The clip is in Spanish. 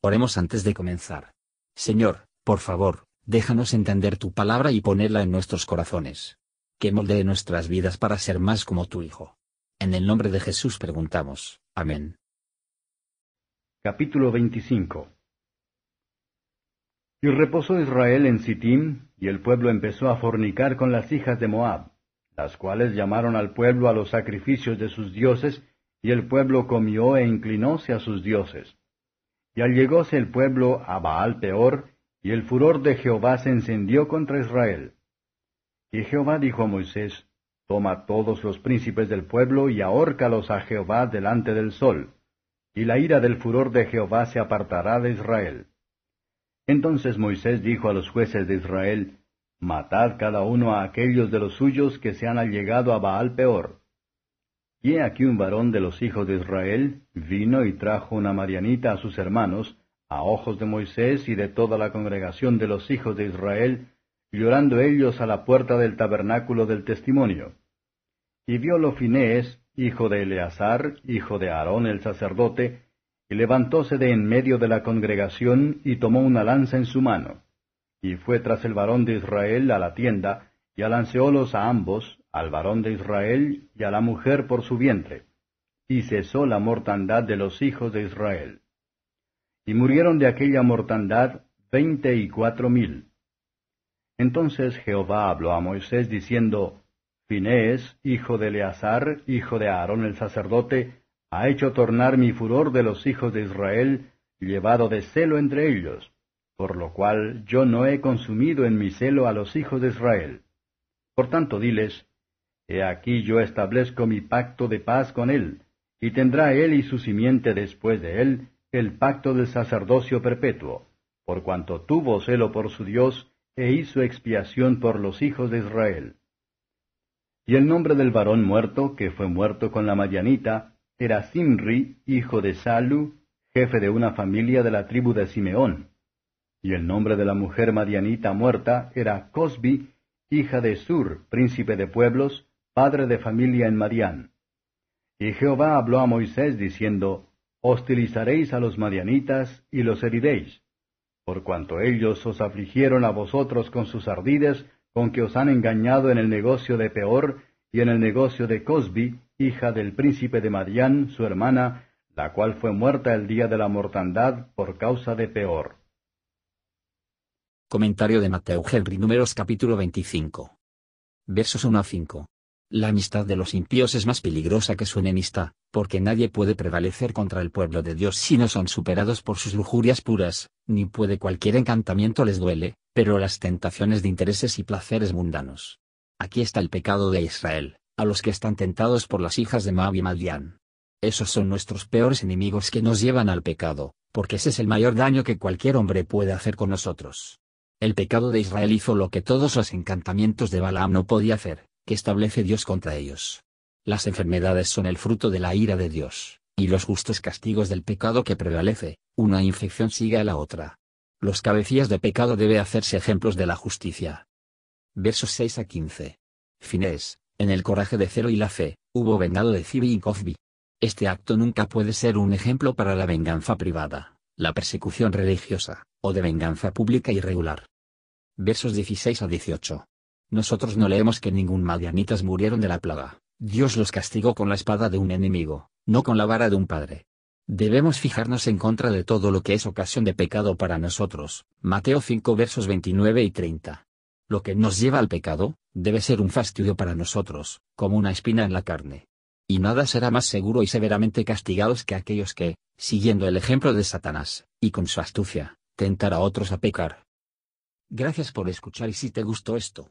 Oremos antes de comenzar. Señor, por favor, déjanos entender tu palabra y ponerla en nuestros corazones. Que moldee nuestras vidas para ser más como tu Hijo. En el nombre de Jesús preguntamos. Amén. Capítulo 25 Y reposó Israel en Sittim, y el pueblo empezó a fornicar con las hijas de Moab, las cuales llamaron al pueblo a los sacrificios de sus dioses, y el pueblo comió e inclinóse a sus dioses. Y allegóse el pueblo a Baal peor, y el furor de Jehová se encendió contra Israel. Y Jehová dijo a Moisés, Toma todos los príncipes del pueblo y ahórcalos a Jehová delante del sol, y la ira del furor de Jehová se apartará de Israel. Entonces Moisés dijo a los jueces de Israel, Matad cada uno a aquellos de los suyos que se han allegado a Baal peor. Y aquí un varón de los hijos de Israel vino y trajo una marianita a sus hermanos, a ojos de Moisés y de toda la congregación de los hijos de Israel, llorando ellos a la puerta del tabernáculo del testimonio. Y viólo Finés, hijo de Eleazar, hijo de Aarón el sacerdote, y levantóse de en medio de la congregación y tomó una lanza en su mano. Y fue tras el varón de Israel a la tienda, y alanceólos a ambos, al varón de Israel y a la mujer por su vientre, y cesó la mortandad de los hijos de Israel. Y murieron de aquella mortandad veinte y cuatro mil. Entonces Jehová habló a Moisés diciendo, Finés, hijo de Eleazar, hijo de Aarón el sacerdote, ha hecho tornar mi furor de los hijos de Israel, llevado de celo entre ellos, por lo cual yo no he consumido en mi celo a los hijos de Israel. Por tanto diles, He aquí yo establezco mi pacto de paz con él, y tendrá él y su simiente después de él el pacto del sacerdocio perpetuo, por cuanto tuvo celo por su Dios, e hizo expiación por los hijos de Israel. Y el nombre del varón muerto, que fue muerto con la Madianita, era Simri, hijo de Salu, jefe de una familia de la tribu de Simeón. Y el nombre de la mujer Madianita muerta era Cosbi, hija de Sur, príncipe de pueblos, padre de familia en Madián. Y Jehová habló a Moisés diciendo, Hostilizaréis a los madianitas y los heriréis, por cuanto ellos os afligieron a vosotros con sus ardides, con que os han engañado en el negocio de Peor y en el negocio de Cosbi, hija del príncipe de Madián, su hermana, la cual fue muerta el día de la mortandad por causa de Peor. Comentario de Mateo Henry Números capítulo 25. Versos 1 a 5. La amistad de los impíos es más peligrosa que su enemistad, porque nadie puede prevalecer contra el pueblo de Dios si no son superados por sus lujurias puras, ni puede cualquier encantamiento les duele, pero las tentaciones de intereses y placeres mundanos. Aquí está el pecado de Israel, a los que están tentados por las hijas de Moab y Madián. Esos son nuestros peores enemigos que nos llevan al pecado, porque ese es el mayor daño que cualquier hombre puede hacer con nosotros. El pecado de Israel hizo lo que todos los encantamientos de Balaam no podía hacer, que establece Dios contra ellos. Las enfermedades son el fruto de la ira de Dios, y los justos castigos del pecado que prevalece, una infección sigue a la otra. Los cabecillas de pecado debe hacerse ejemplos de la justicia. Versos 6 a 15. Finés, en el coraje de Cero y la fe, hubo vengado de Cibi y Cofbi. Este acto nunca puede ser un ejemplo para la venganza privada, la persecución religiosa, o de venganza pública irregular. Versos 16 a 18. Nosotros no leemos que ningún madianitas murieron de la plaga. Dios los castigó con la espada de un enemigo, no con la vara de un padre. Debemos fijarnos en contra de todo lo que es ocasión de pecado para nosotros. Mateo 5 versos 29 y 30. Lo que nos lleva al pecado, debe ser un fastidio para nosotros, como una espina en la carne. Y nada será más seguro y severamente castigados que aquellos que, siguiendo el ejemplo de Satanás, y con su astucia, tentar a otros a pecar. Gracias por escuchar y si te gustó esto,